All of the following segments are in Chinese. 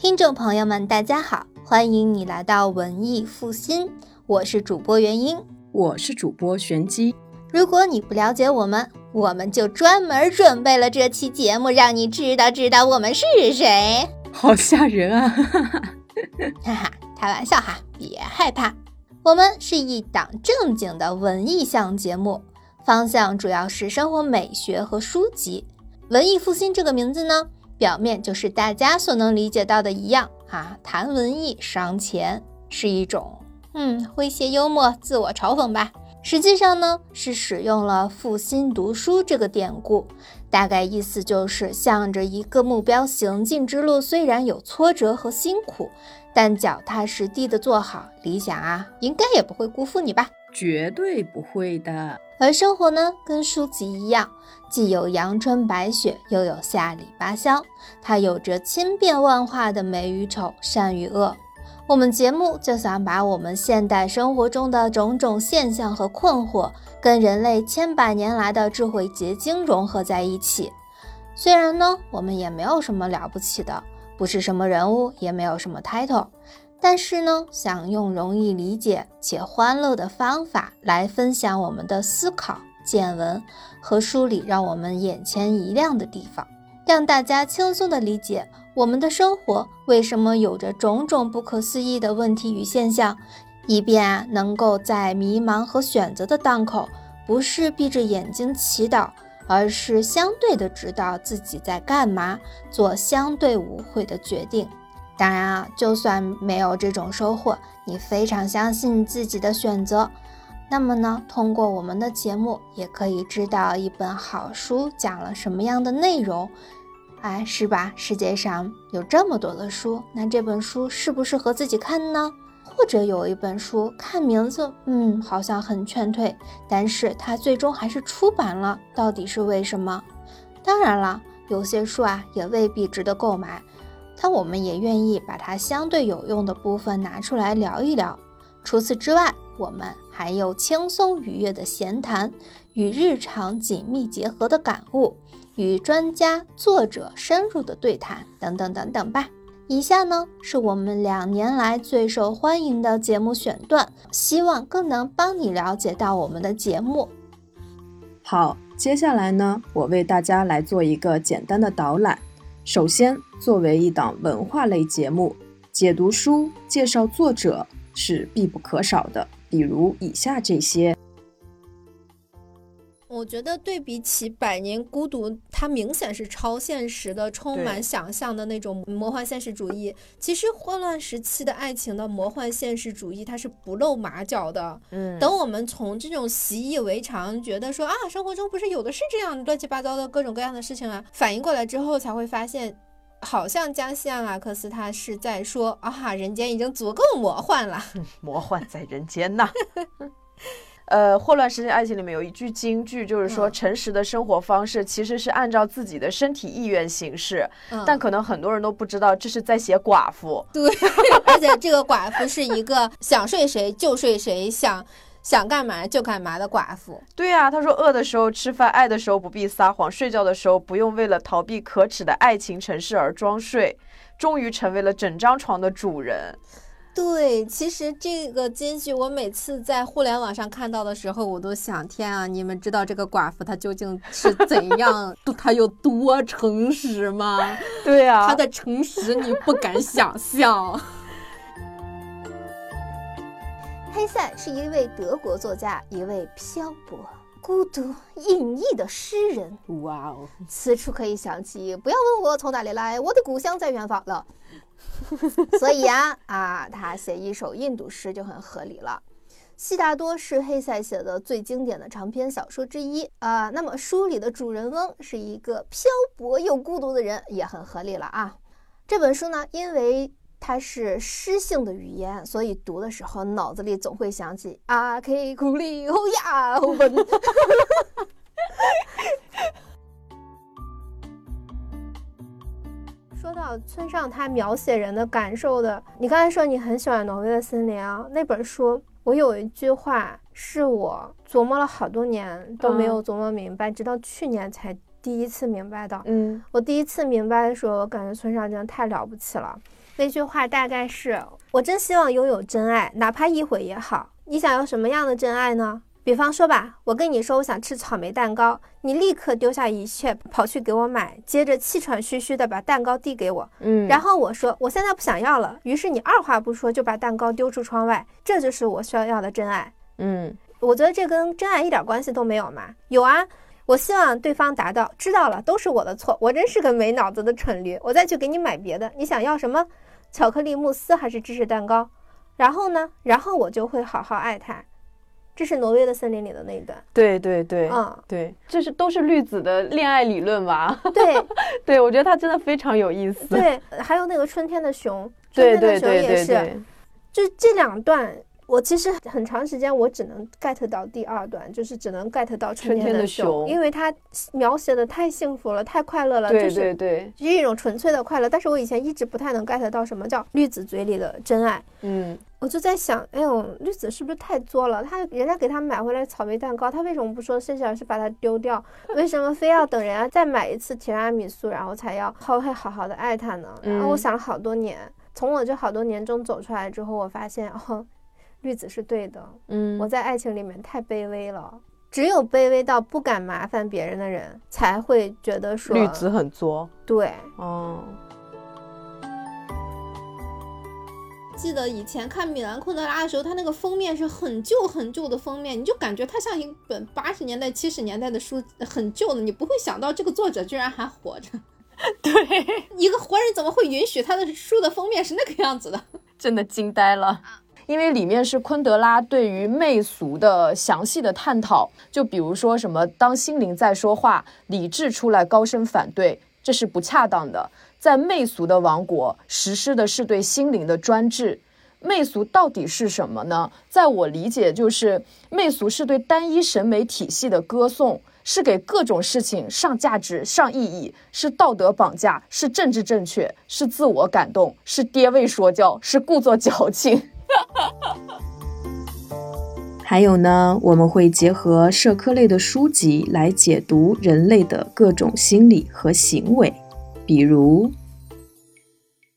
听众朋友们，大家好，欢迎你来到文艺复兴，我是主播元英，我是主播玄机。如果你不了解我们，我们就专门准备了这期节目，让你知道知道我们是谁。好吓人啊！哈哈，开玩笑哈，别害怕。我们是一档正经的文艺向节目，方向主要是生活美学和书籍。文艺复兴这个名字呢？表面就是大家所能理解到的一样啊，谈文艺伤钱是一种嗯诙谐幽默、自我嘲讽吧。实际上呢，是使用了“负心读书”这个典故，大概意思就是向着一个目标行进之路，虽然有挫折和辛苦，但脚踏实地的做好理想啊，应该也不会辜负你吧。绝对不会的。而生活呢，跟书籍一样，既有阳春白雪，又有下里巴乡。它有着千变万化的美与丑、善与恶。我们节目就想把我们现代生活中的种种现象和困惑，跟人类千百年来的智慧结晶融合在一起。虽然呢，我们也没有什么了不起的，不是什么人物，也没有什么 title。但是呢，想用容易理解且欢乐的方法来分享我们的思考见闻和梳理让我们眼前一亮的地方，让大家轻松地理解我们的生活为什么有着种种不可思议的问题与现象，以便啊能够在迷茫和选择的当口，不是闭着眼睛祈祷，而是相对的知道自己在干嘛，做相对无悔的决定。当然啊，就算没有这种收获，你非常相信自己的选择，那么呢，通过我们的节目也可以知道一本好书讲了什么样的内容，哎，是吧？世界上有这么多的书，那这本书适不适合自己看呢？或者有一本书看名字，嗯，好像很劝退，但是它最终还是出版了，到底是为什么？当然了，有些书啊，也未必值得购买。但我们也愿意把它相对有用的部分拿出来聊一聊。除此之外，我们还有轻松愉悦的闲谈，与日常紧密结合的感悟，与专家、作者深入的对谈，等等等等吧。以下呢是我们两年来最受欢迎的节目选段，希望更能帮你了解到我们的节目。好，接下来呢，我为大家来做一个简单的导览。首先，作为一档文化类节目，解读书、介绍作者是必不可少的。比如以下这些。我觉得对比起《百年孤独》，它明显是超现实的，充满想象的那种魔幻现实主义。其实混乱时期的爱情的魔幻现实主义，它是不露马脚的。嗯，等我们从这种习以为常，觉得说啊，生活中不是有的是这样乱七八糟的各种各样的事情啊，反应过来之后，才会发现，好像加西亚马克思他是在说啊，人间已经足够魔幻了，魔幻在人间呐。呃，霍乱时期爱情里面有一句金句，就是说诚实的生活方式其实是按照自己的身体意愿行事，但可能很多人都不知道这是在写寡妇。对，而且这个寡妇是一个想睡谁就睡谁，想想干嘛就干嘛的寡妇。对啊，他说饿的时候吃饭，爱的时候不必撒谎，睡觉的时候不用为了逃避可耻的爱情城市而装睡，终于成为了整张床的主人。对，其实这个金句我每次在互联网上看到的时候，我都想：天啊，你们知道这个寡妇她究竟是怎样，她有多诚实吗？对呀，她的诚实你不敢想象。黑塞是一位德国作家，一位漂泊、孤独、隐逸的诗人。哇哦，此处可以想起，不要问我从哪里来，我的故乡在远方了。所以呀，啊，他写一首印度诗就很合理了。悉达多是黑塞写的最经典的长篇小说之一啊。那么书里的主人翁是一个漂泊又孤独的人，也很合理了啊。这本书呢，因为它是诗性的语言，所以读的时候脑子里总会想起阿 K 库里欧亚文。说到村上他描写人的感受的，你刚才说你很喜欢《挪威的森林》啊，那本书我有一句话是我琢磨了好多年都没有琢磨明白，直到去年才第一次明白的。嗯，我第一次明白的时候，我感觉村上真的太了不起了。那句话大概是：我真希望拥有真爱，哪怕一回也好。你想要什么样的真爱呢？比方说吧，我跟你说我想吃草莓蛋糕，你立刻丢下一切跑去给我买，接着气喘吁吁的把蛋糕递给我，嗯，然后我说我现在不想要了，于是你二话不说就把蛋糕丢出窗外，这就是我需要要的真爱。嗯，我觉得这跟真爱一点关系都没有嘛？有啊，我希望对方达到知道了都是我的错，我真是个没脑子的蠢驴，我再去给你买别的，你想要什么？巧克力慕斯还是芝士蛋糕？然后呢？然后我就会好好爱他。这是挪威的森林里的那一段。对对对，嗯，对，这是都是绿子的恋爱理论吧？对 对，我觉得他真的非常有意思。对，还有那个春天的熊，春天的熊也是，就这两段。我其实很长时间我只能 get 到第二段，就是只能 get 到春春天的的熊，因为它描写的太幸福了，太快乐了，对就是对对，是一种纯粹的快乐。但是我以前一直不太能 get 到什么叫绿子嘴里的真爱，嗯，我就在想，哎呦，绿子是不是太作了？他人家给他买回来草莓蛋糕，他为什么不说谢谢，而是把它丢掉？为什么非要等人家再买一次提拉米苏，然后才要好会好好的爱他呢？然后我嗯想了好多年，从我这好多年中走出来之后，我发现哦。绿子是对的，嗯，我在爱情里面太卑微了。只有卑微到不敢麻烦别人的人，才会觉得说绿子很作，对。哦，记得以前看米兰昆德拉的时候，他那个封面是很旧很旧的封面，你就感觉它像一本八十年代、七十年代的书，很旧的，你不会想到这个作者居然还活着。对，一个活人怎么会允许他的书的封面是那个样子的？真的惊呆了。因为里面是昆德拉对于媚俗的详细的探讨，就比如说什么，当心灵在说话，理智出来高声反对，这是不恰当的。在媚俗的王国，实施的是对心灵的专制。媚俗到底是什么呢？在我理解，就是媚俗是对单一审美体系的歌颂，是给各种事情上价值、上意义，是道德绑架，是政治正确，是自我感动，是爹味说教，是故作矫情。还有呢，我们会结合社科类的书籍来解读人类的各种心理和行为，比如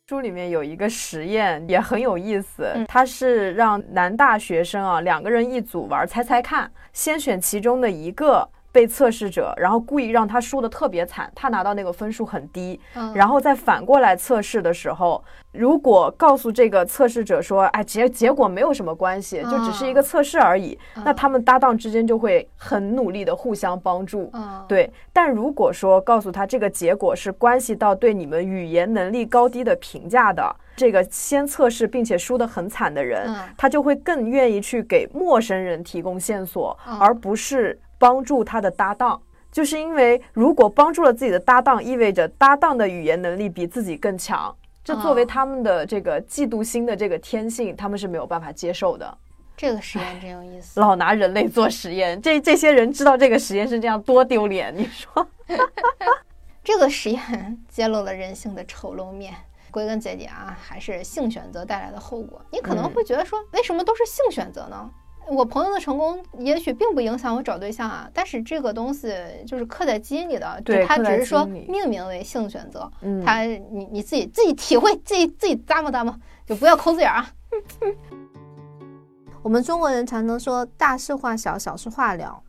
书里面有一个实验也很有意思，嗯。它是让男大学生啊两个人一组玩猜猜看，先选其中的一个被测试者，然后故意让他输的特别惨，他拿到那个分数很低，嗯然后再反过来测试的时候，如果告诉这个测试者说，哎，结结果没有什么关系，就只是一个测试而已，那他们搭档之间就会很努力的互相帮助。嗯，对，但如果说告诉他这个结果是关系到对你们语言能力高低的评价的，这个先测试并且输得很惨的人，嗯他就会更愿意去给陌生人提供线索，嗯而不是帮助他的搭档。就是因为如果帮助了自己的搭档，意味着搭档的语言能力比自己更强，这作为哦他们的这个嫉妒心的这个天性，他们是没有办法接受的。这个实验真有意思。老拿人类做实验，这这些人知道这个实验是这样多丢脸，你说？这个实验揭露了人性的丑陋面。归根结底啊，还是性选择带来的后果。你可能会觉得说，为什么都是性选择呢？我朋友的成功也许并不影响我找对象啊，但是这个东西就是刻在基因里的，对刻在它只是说命名为性选择，嗯它你你自己自己体会，自己自己咂摸咂摸，就不要抠字眼儿啊。我们中国人常常说大事化小，小事化了，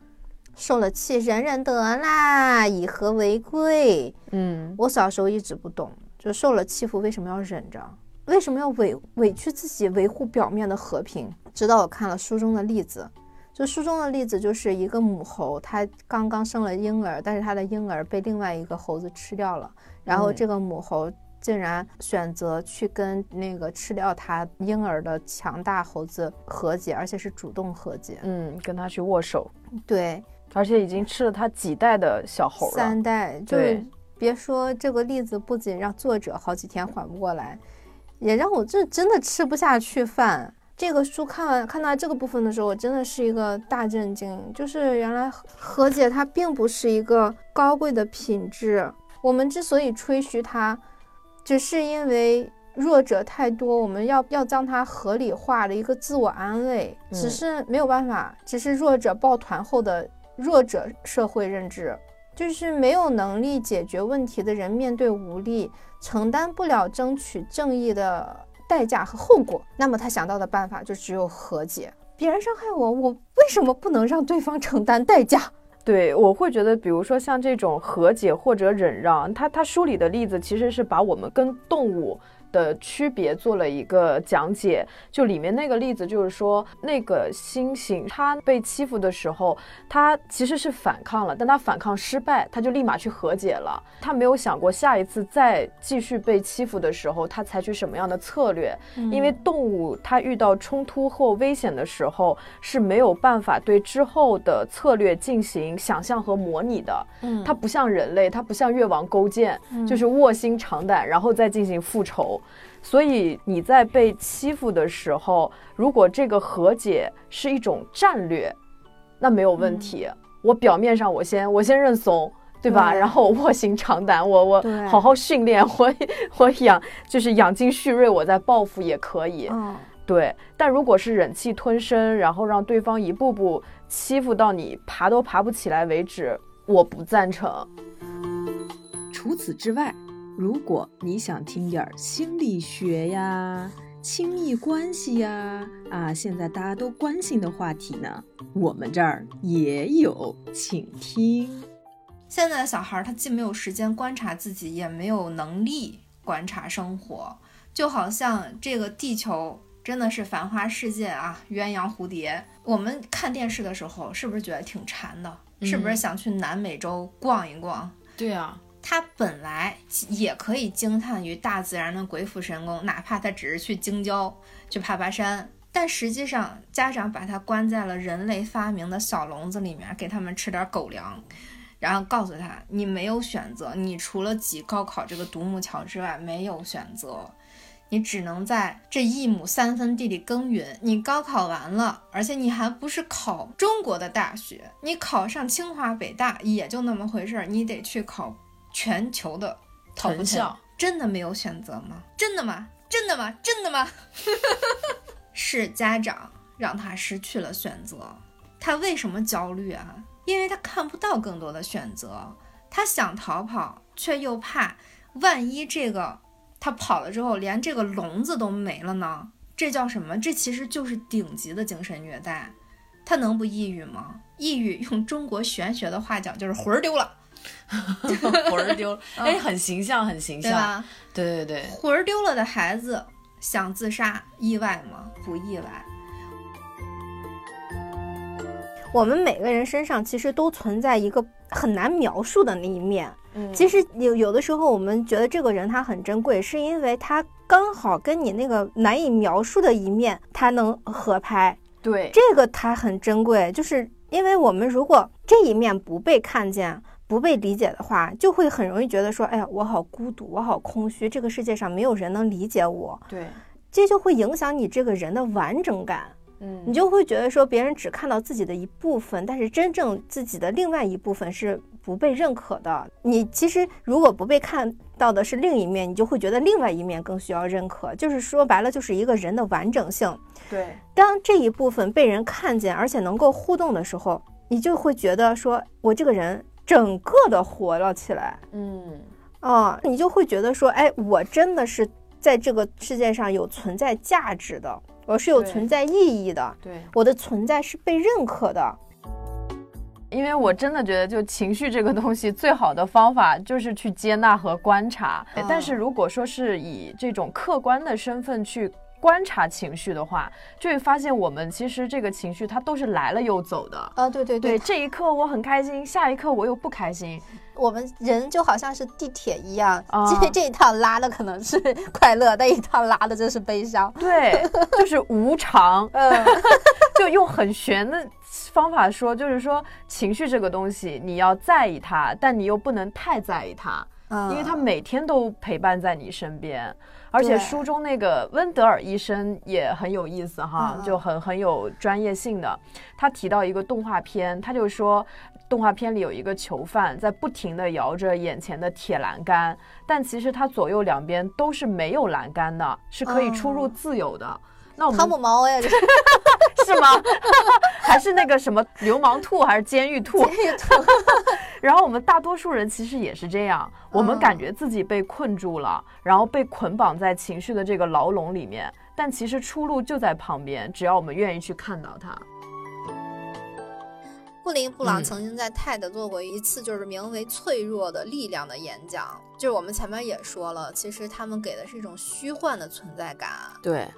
受了气忍忍得啦，以和为贵。嗯我小时候一直不懂，就受了欺负为什么要忍着，为什么要委委屈自己维护表面的和平？直到我看了书中的例子，就书中的例子就是一个母猴，它刚刚生了婴儿，但是它的婴儿被另外一个猴子吃掉了，然后嗯这个母猴竟然选择去跟那个吃掉它婴儿的强大猴子和解，而且是主动和解。嗯，跟他去握手，对，而且已经吃了它几代的小猴了。三代，就是别说这个例子，不仅让作者好几天缓不过来，也让我这真的吃不下去饭。这个书看完看到这个部分的时候，我真的是一个大震惊，就是原来和和解它并不是一个高贵的品质。我们之所以吹嘘它，只是因为弱者太多，我们要要将它合理化的一个自我安慰，只嗯是没有办法，只是弱者抱团后的弱者社会认知。就是没有能力解决问题的人，面对无力，承担不了争取正义的代价和后果，那么他想到的办法就只有和解。别人伤害我，我为什么不能让对方承担代价？对，我会觉得，比如说像这种和解或者忍让，他他书里的例子其实是把我们跟动物。的区别做了一个讲解，就里面那个例子就是说，那个猩猩它被欺负的时候，它其实是反抗了，但它反抗失败，它就立马去和解了。它没有想过下一次再继续被欺负的时候，它采取什么样的策略。因为动物它遇到冲突或危险的时候是没有办法对之后的策略进行想象和模拟的。嗯，它不像人类，它不像越王勾践，就是卧薪尝胆，然后再进行复仇。所以你在被欺负的时候，如果这个和解是一种战略，那没有问题。我表面上我先我先认怂，对吧？然后我卧薪尝胆，我我好好训练，我 我养就是养精蓄锐，我再报复也可以。对。但如果是忍气吞声，然后让对方一步步欺负到你爬都爬不起来为止，我不赞成。除此之外。如果你想听点心理学呀、亲密关系呀，啊，现在大家都关心的话题呢，我们这儿也有，请听。现在的小孩他既没有时间观察自己，也没有能力观察生活，就好像这个地球真的是繁花世界啊，鸳鸯蝴蝶。我们看电视的时候，是不是觉得挺馋的？是不是想去南美洲逛一逛？对啊。他本来也可以惊叹于大自然的鬼斧神工，哪怕他只是去京郊去爬爬山，但实际上家长把他关在了人类发明的小笼子里面，给他们吃点狗粮，然后告诉他你没有选择，你除了挤高考这个独木桥之外没有选择，你只能在这一亩三分地里耕耘。你高考完了，而且你还不是考中国的大学，你考上清华北大也就那么回事儿，你得去考。全球的成效真的没有选择吗？真的吗？真的吗？真的吗？是家长让他失去了选择。他为什么焦虑啊？因为他看不到更多的选择。他想逃跑，却又怕万一这个他跑了之后，连这个笼子都没了呢？这叫什么？这其实就是顶级的精神虐待。他能不抑郁吗？抑郁用中国玄学的话讲，就是魂儿丢了。魂儿丢了，哎，很形象，很形象，对对对，魂儿丢了的孩子想自杀，意外吗？不意外。我们每个人身上其实都存在一个很难描述的那一面。嗯，其实有有的时候我们觉得这个人他很珍贵，是因为他刚好跟你那个难以描述的一面他能合拍。对，这个他很珍贵，就是因为我们如果这一面不被看见。不被理解的话，就会很容易觉得说，哎呀，我好孤独，我好空虚，这个世界上没有人能理解我。对，这就会影响你这个人的完整感。嗯，你就会觉得说，别人只看到自己的一部分，但是真正自己的另外一部分是不被认可的。你其实如果不被看到的是另一面，你就会觉得另外一面更需要认可。就是说白了，就是一个人的完整性。对，当这一部分被人看见，而且能够互动的时候，你就会觉得说，我这个人。整个的活了起来，嗯，啊，你就会觉得说，哎，我真的是在这个世界上有存在价值的，我是有存在意义的，对，我的存在是被认可的。因为我真的觉得，就情绪这个东西，最好的方法就是去接纳和观察。但是如果说是以这种客观的身份去。观察情绪的话，就会发现我们其实这个情绪它都是来了又走的啊！对对对，这一刻我很开心，下一刻我又不开心。我们人就好像是地铁一样，这这一趟拉的可能是快乐，那一趟拉的就是悲伤。对，就是无常。嗯，就用很玄的方法说，就是说情绪这个东西，你要在意它，但你又不能太在意它，因为它每天都陪伴在你身边。而且书中那个温德尔医生也很有意思哈，就很很有专业性的。他提到一个动画片，他就说，动画片里有一个囚犯在不停地摇着眼前的铁栏杆，但其实他左右两边都是没有栏杆的，是可以出入自由的。那我们汤姆猫呀，这是 是吗？还是那个什么流氓兔，还是监狱兔？监狱兔。然后我们大多数人其实也是这样，我们感觉自己被困住了，然后被捆绑在情绪的这个牢笼里面，但其实出路就在旁边，只要我们愿意去看到它。布林布朗曾经在 TED 做过一次，就是名为“脆弱的力量”的演讲。就是我们前面也说了，其实他们给的是一种虚幻的存在感。对，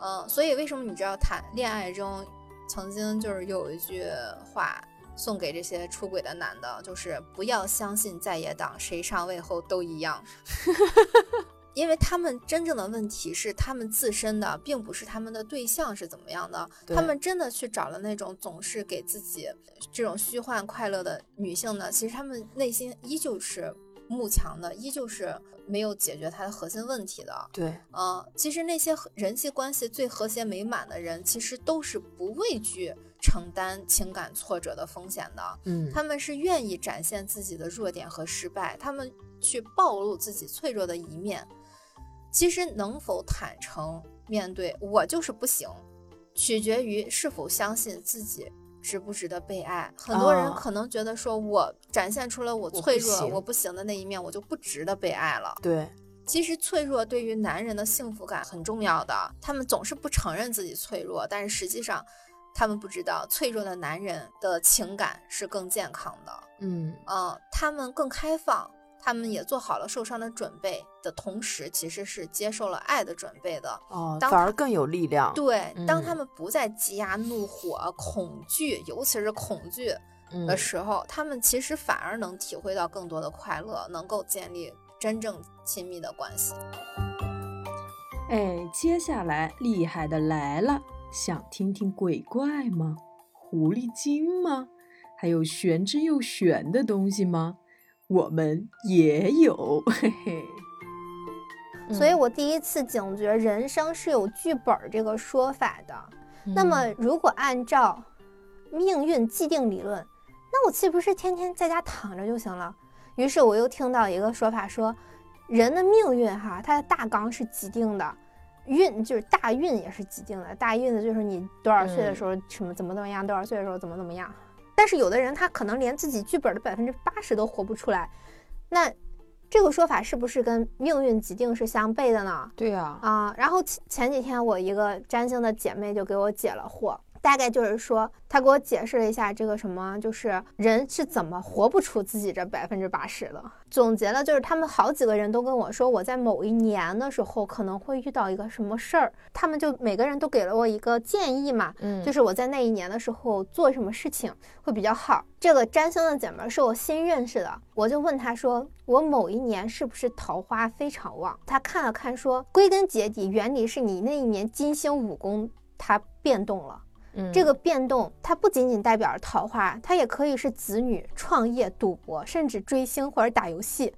嗯，所以为什么你知道谈恋爱中，曾经就是有一句话送给这些出轨的男的，就是不要相信在野党，谁上位后都一样。因为他们真正的问题是他们自身的，并不是他们的对象是怎么样的。他们真的去找了那种总是给自己这种虚幻快乐的女性呢？其实他们内心依旧是慕强的，依旧是没有解决他的核心问题的。对，嗯，其实那些人际关系最和谐美满的人，其实都是不畏惧承担情感挫折的风险的。嗯，他们是愿意展现自己的弱点和失败，他们去暴露自己脆弱的一面。其实能否坦诚面对我就是不行，取决于是否相信自己值不值得被爱。很多人可能觉得说，我展现出了我脆弱、我不行的那一面，我就不值得被爱了。对，其实脆弱对于男人的幸福感很重要的，他们总是不承认自己脆弱，但是实际上，他们不知道脆弱的男人的情感是更健康的。嗯嗯，他们更开放。他们也做好了受伤的准备的同时，其实是接受了爱的准备的哦，反而更有力量。对，当他们不再积压怒火、恐惧，尤其是恐惧的时候，他们其实反而能体会到更多的快乐，能够建立真正亲密的关系。哎，接下来厉害的来了，想听听鬼怪吗？狐狸精吗？还有玄之又玄的东西吗？我们也有，嘿嘿。所以我第一次警觉人生是有剧本这个说法的。那么，如果按照命运既定理论，那我岂不是天天在家躺着就行了？于是我又听到一个说法说，人的命运哈，它的大纲是既定的，运就是大运也是既定的，大运的就是你多少岁的时候什么怎么怎么样，多少岁的时候怎么怎么样。但是有的人他可能连自己剧本的百分之八十都活不出来，那这个说法是不是跟命运既定是相悖的呢？对呀，啊，然后前前几天我一个占星的姐妹就给我解了惑。大概就是说，他给我解释了一下这个什么，就是人是怎么活不出自己这百分之八十的。总结了，就是他们好几个人都跟我说，我在某一年的时候可能会遇到一个什么事儿，他们就每个人都给了我一个建议嘛，嗯，就是我在那一年的时候做什么事情会比较好。这个占星的姐妹是我新认识的，我就问她说，我某一年是不是桃花非常旺？她看了看说，归根结底原理是你那一年金星五宫它变动了。这个变动，它不仅仅代表着桃花，它也可以是子女、创业、赌博，甚至追星或者打游戏。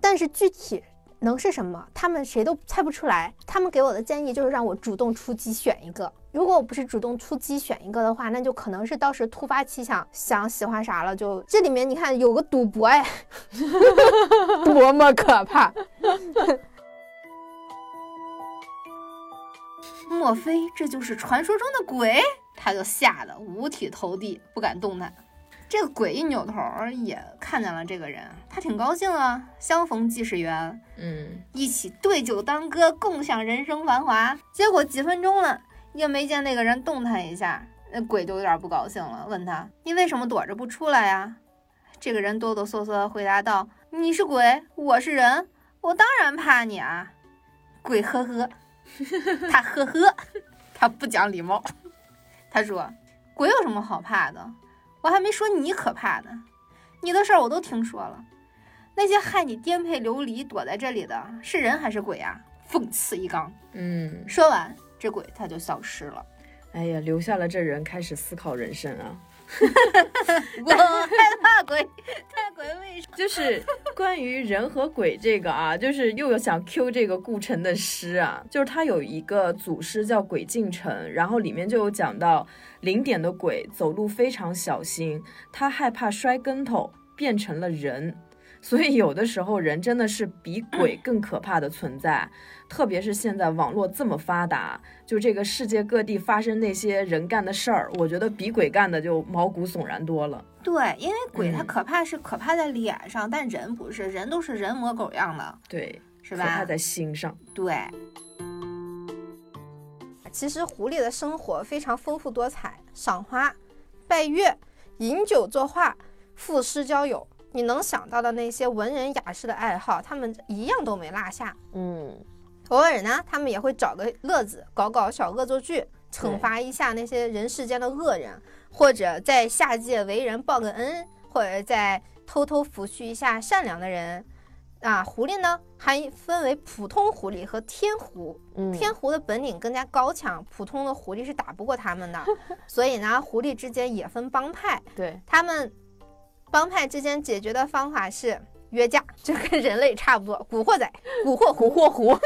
但是具体能是什么，他们谁都猜不出来。他们给我的建议就是让我主动出击选一个。如果我不是主动出击选一个的话，那就可能是当时突发奇想，想喜欢啥了就。这里面你看有个赌博，哎，多么可怕！莫非这就是传说中的鬼？他就吓得五体投地，不敢动弹。这个鬼一扭头也看见了这个人，他挺高兴啊，相逢即是缘，嗯，一起对酒当歌，共享人生繁华。结果几分钟了，也没见那个人动弹一下，那鬼就有点不高兴了，问他：“你为什么躲着不出来呀？”这个人哆哆嗦嗦回答道：“你是鬼，我是人，我当然怕你啊。”鬼呵呵。他呵呵，他不讲礼貌。他说：“鬼有什么好怕的？我还没说你可怕呢。你的事儿我都听说了。那些害你颠沛流离躲在这里的是人还是鬼啊？”讽刺一刚。嗯，说完，这鬼他就消失了。哎呀，留下了这人开始思考人生啊。我害怕鬼，太鬼为什么？就是关于人和鬼这个啊，就是又有想 Q 这个顾城的诗啊，就是他有一个祖诗叫《鬼进城》，然后里面就有讲到零点的鬼走路非常小心，他害怕摔跟头，变成了人。所以有的时候人真的是比鬼更可怕的存在，特别是现在网络这么发达，就这个世界各地发生那些人干的事儿，我觉得比鬼干的就毛骨悚然多了。对，因为鬼它可怕是可怕在脸上，但人不是，人都是人模狗样的。对，是吧？可怕在心上。对。其实狐狸的生活非常丰富多彩，赏花、拜月、饮酒作画、赋诗交友，你能想到的那些文人雅士的爱好，他们一样都没落下。嗯，偶尔呢，他们也会找个乐子，搞搞小恶作剧，惩罚一下那些人世间的恶人，或者在下界为人报个恩，或者在偷偷抚恤一下善良的人。啊，狐狸呢还分为普通狐狸和天狐。嗯，天狐的本领更加高强，普通的狐狸是打不过他们的。所以呢，狐狸之间也分帮派。对，他们帮派之间解决的方法是约架，就跟人类差不多。古惑仔、古惑狐、惑狐，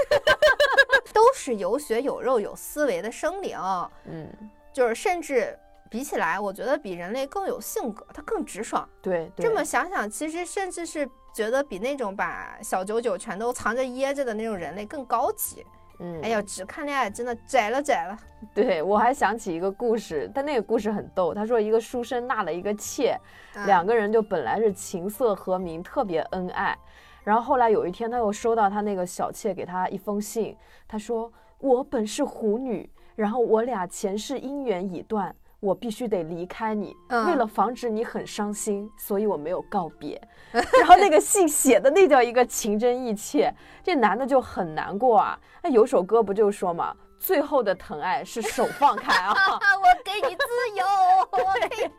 都是有血有肉、有思维的生灵。嗯，就是甚至比起来，我觉得比人类更有性格，它更直爽。对，这么想想，其实甚至是。觉得比那种把小九九全都藏着掖着的那种人类更高级。嗯，哎呀，只看恋爱真的窄了窄了。对我还想起一个故事，但那个故事很逗。他说一个书生纳了一个妾，两个人就本来是琴瑟和鸣，特别恩爱。然后后来有一天，他又收到他那个小妾给他一封信，他说：“我本是狐女，然后我俩前世姻缘已断。”我必须得离开你，为了防止你很伤心，所以我没有告别。然后那个信写的那叫一个情真意切，这男的就很难过啊。那有首歌不就说嘛，最后的疼爱是手放开啊。我给你自由，我给，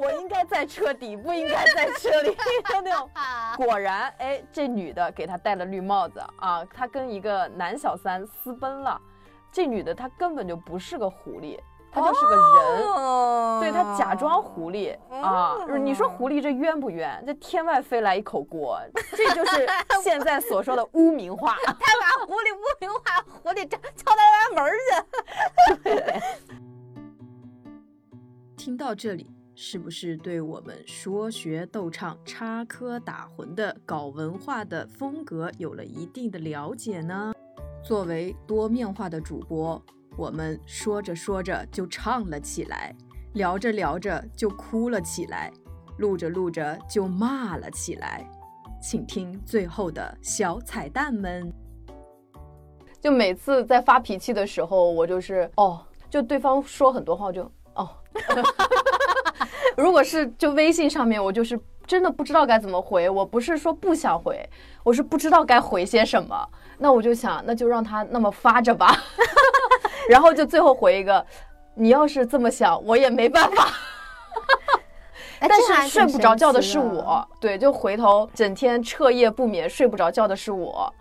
我应该在车底，不应该在车里。那种果然，哎，这女的给他戴了绿帽子啊，他跟一个男小三私奔了。这女的她根本就不是个狐狸。他就是个人，对他假装狐狸啊！你说狐狸这冤不冤？这天外飞来一口锅，这就是现在所说的污名化。他把狐狸污名化，狐狸敲敲他家门去。听到这里，是不是对我们说学逗唱、插科打诨的搞文化的风格有了一定的了解呢？作为多面化的主播。我们说着说着就唱了起来，聊着聊着就哭了起来，录着录着就骂了起来。请听最后的小彩蛋们。就每次在发脾气的时候，我就是哦，就对方说很多话，我就哦。如果是就微信上面，我就是真的不知道该怎么回。我不是说不想回，我是不知道该回些什么。那我就想，那就让他那么发着吧。然后就最后回一个，你要是这么想，我也没办法。但是睡不着觉的是我，对，就回头整天彻夜不眠睡不着觉的是我，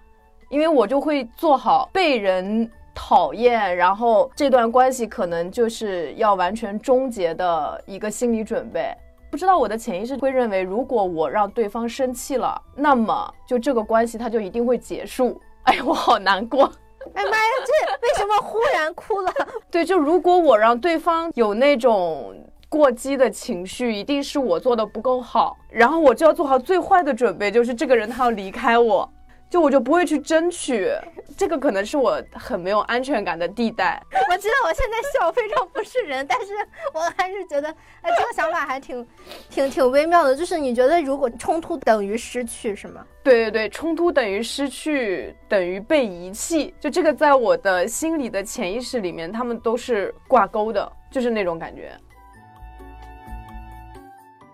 因为我就会做好被人讨厌，然后这段关系可能就是要完全终结的一个心理准备。不知道我的潜意识会认为，如果我让对方生气了，那么就这个关系它就一定会结束。哎，我好难过。哎妈呀，这为什么忽然哭了？对，就如果我让对方有那种过激的情绪，一定是我做的不够好，然后我就要做好最坏的准备，就是这个人他要离开我。就我就不会去争取，这个可能是我很没有安全感的地带。我知道我现在笑非常不是人，但是我还是觉得，哎，这个想法还挺、挺、挺微妙的。就是你觉得，如果冲突等于失去，是吗？对对对，冲突等于失去，等于被遗弃。就这个，在我的心里的潜意识里面，他们都是挂钩的，就是那种感觉。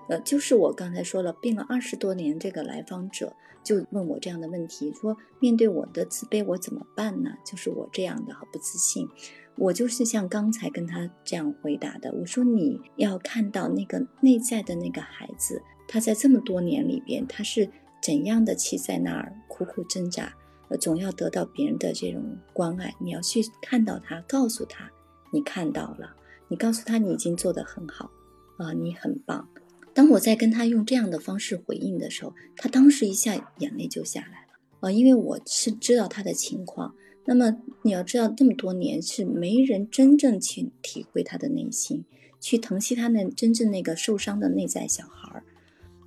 呃，就是我刚才说了，病了二十多年这个来访者。就问我这样的问题，说面对我的自卑，我怎么办呢？就是我这样的不自信，我就是像刚才跟他这样回答的。我说你要看到那个内在的那个孩子，他在这么多年里边，他是怎样的气在那儿苦苦挣扎，总要得到别人的这种关爱。你要去看到他，告诉他你看到了，你告诉他你已经做得很好，啊，你很棒。当我在跟他用这样的方式回应的时候，他当时一下眼泪就下来了啊！因为我是知道他的情况。那么你要知道，这么多年是没人真正去体会他的内心，去疼惜他那真正那个受伤的内在小孩儿。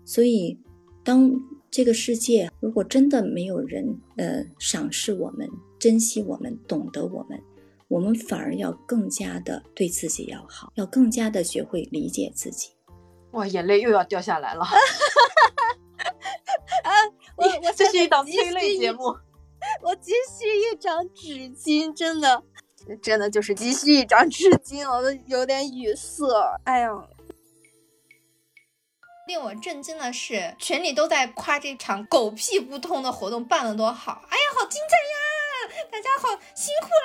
所以，当这个世界如果真的没有人呃赏识我们、珍惜我们、懂得我们，我们反而要更加的对自己要好，要更加的学会理解自己。哇，眼泪又要掉下来了。啊，我我这是一档催泪节目。我急需一张纸巾，真的，真的就是急需一张纸巾，我都有点语塞。哎呀，令我震惊的是，群里都在夸这场狗屁不通的活动办得多好。哎呀，好精彩呀！大家好辛苦啦！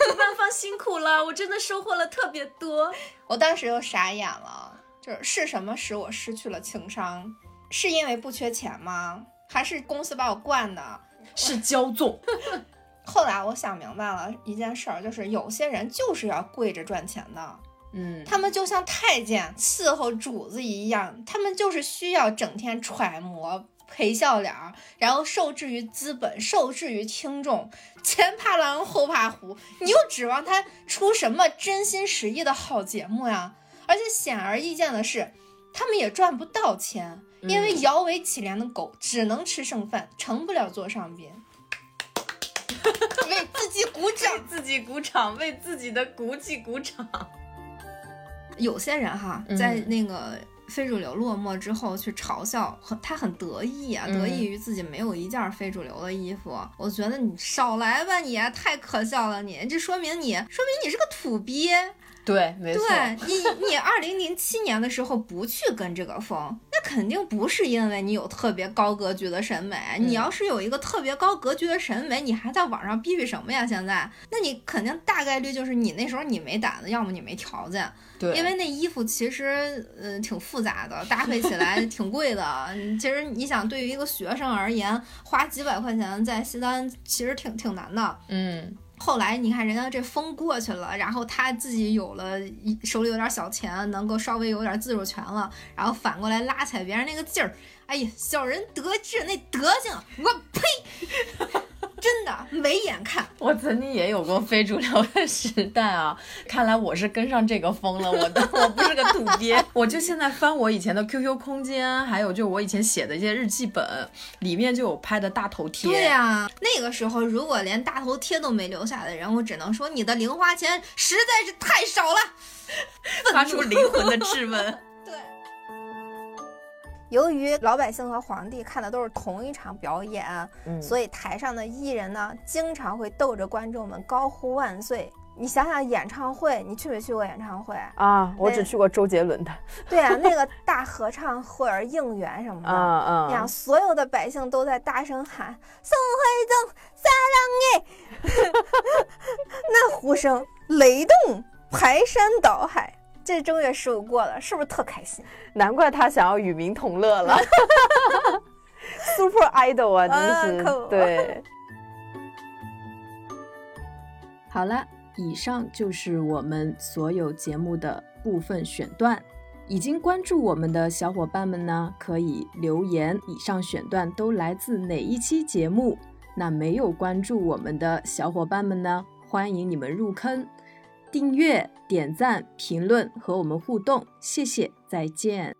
主办方辛苦了，我真的收获了特别多。我当时又傻眼了，就是是什么使我失去了情商？是因为不缺钱吗？还是公司把我惯的？是骄纵。后来我想明白了一件事儿，就是有些人就是要跪着赚钱的。嗯，他们就像太监伺候主子一样，他们就是需要整天揣摩、陪笑脸儿，然后受制于资本，受制于听众，前怕狼后怕虎。你又指望他出什么真心实意的好节目呀？而且显而易见的是，他们也赚不到钱。因为摇尾乞怜的狗只能吃剩饭，成不了座上宾。为自己鼓掌，为自己鼓掌，为自己的骨气鼓掌。有些人哈，在那个非主流落寞之后去嘲笑，很他很得意啊，得意于自己没有一件非主流的衣服。我觉得你少来吧，你太可笑了，你这说明你说明你是个土鳖。对，没错。对你，你二零零七年的时候不去跟这个风，那肯定不是因为你有特别高格局的审美。你要是有一个特别高格局的审美，你还在网上逼逼什么呀？现在，那你肯定大概率就是你那时候你没胆子，要么你没条件。对，因为那衣服其实呃挺复杂的，搭配起来挺贵的。其实你想，对于一个学生而言，花几百块钱在西单其实挺挺难的。嗯。后来你看人家这风过去了，然后他自己有了手里有点小钱，能够稍微有点自主权了，然后反过来拉踩别人那个劲儿，哎呀，小人得志那德行，我呸！真的没眼看，我曾经也有过非主流的时代啊！看来我是跟上这个风了，我的我不是个土鳖。我就现在翻我以前的 QQ 空间，还有就我以前写的一些日记本，里面就有拍的大头贴。对呀，那个时候如果连大头贴都没留下的人，我只能说你的零花钱实在是太少了，发出灵魂的质问。由于老百姓和皇帝看的都是同一场表演，嗯，所以台上的艺人呢，经常会逗着观众们高呼万岁。你想想演唱会，你去没去过演唱会啊？我只去过周杰伦的。对啊，那个大合唱或者应援什么的，嗯 嗯，你想所有的百姓都在大声喊“宋徽宗撒浪耶”，那呼声雷动排山倒海。这正月十五过了，是不是特开心？难怪他想要与民同乐了，Super Idol 啊，真是对。好了，以上就是我们所有节目的部分选段。已经关注我们的小伙伴们呢，可以留言以上选段都来自哪一期节目。那没有关注我们的小伙伴们呢，欢迎你们入坑。订阅、点赞、评论和我们互动，谢谢，再见。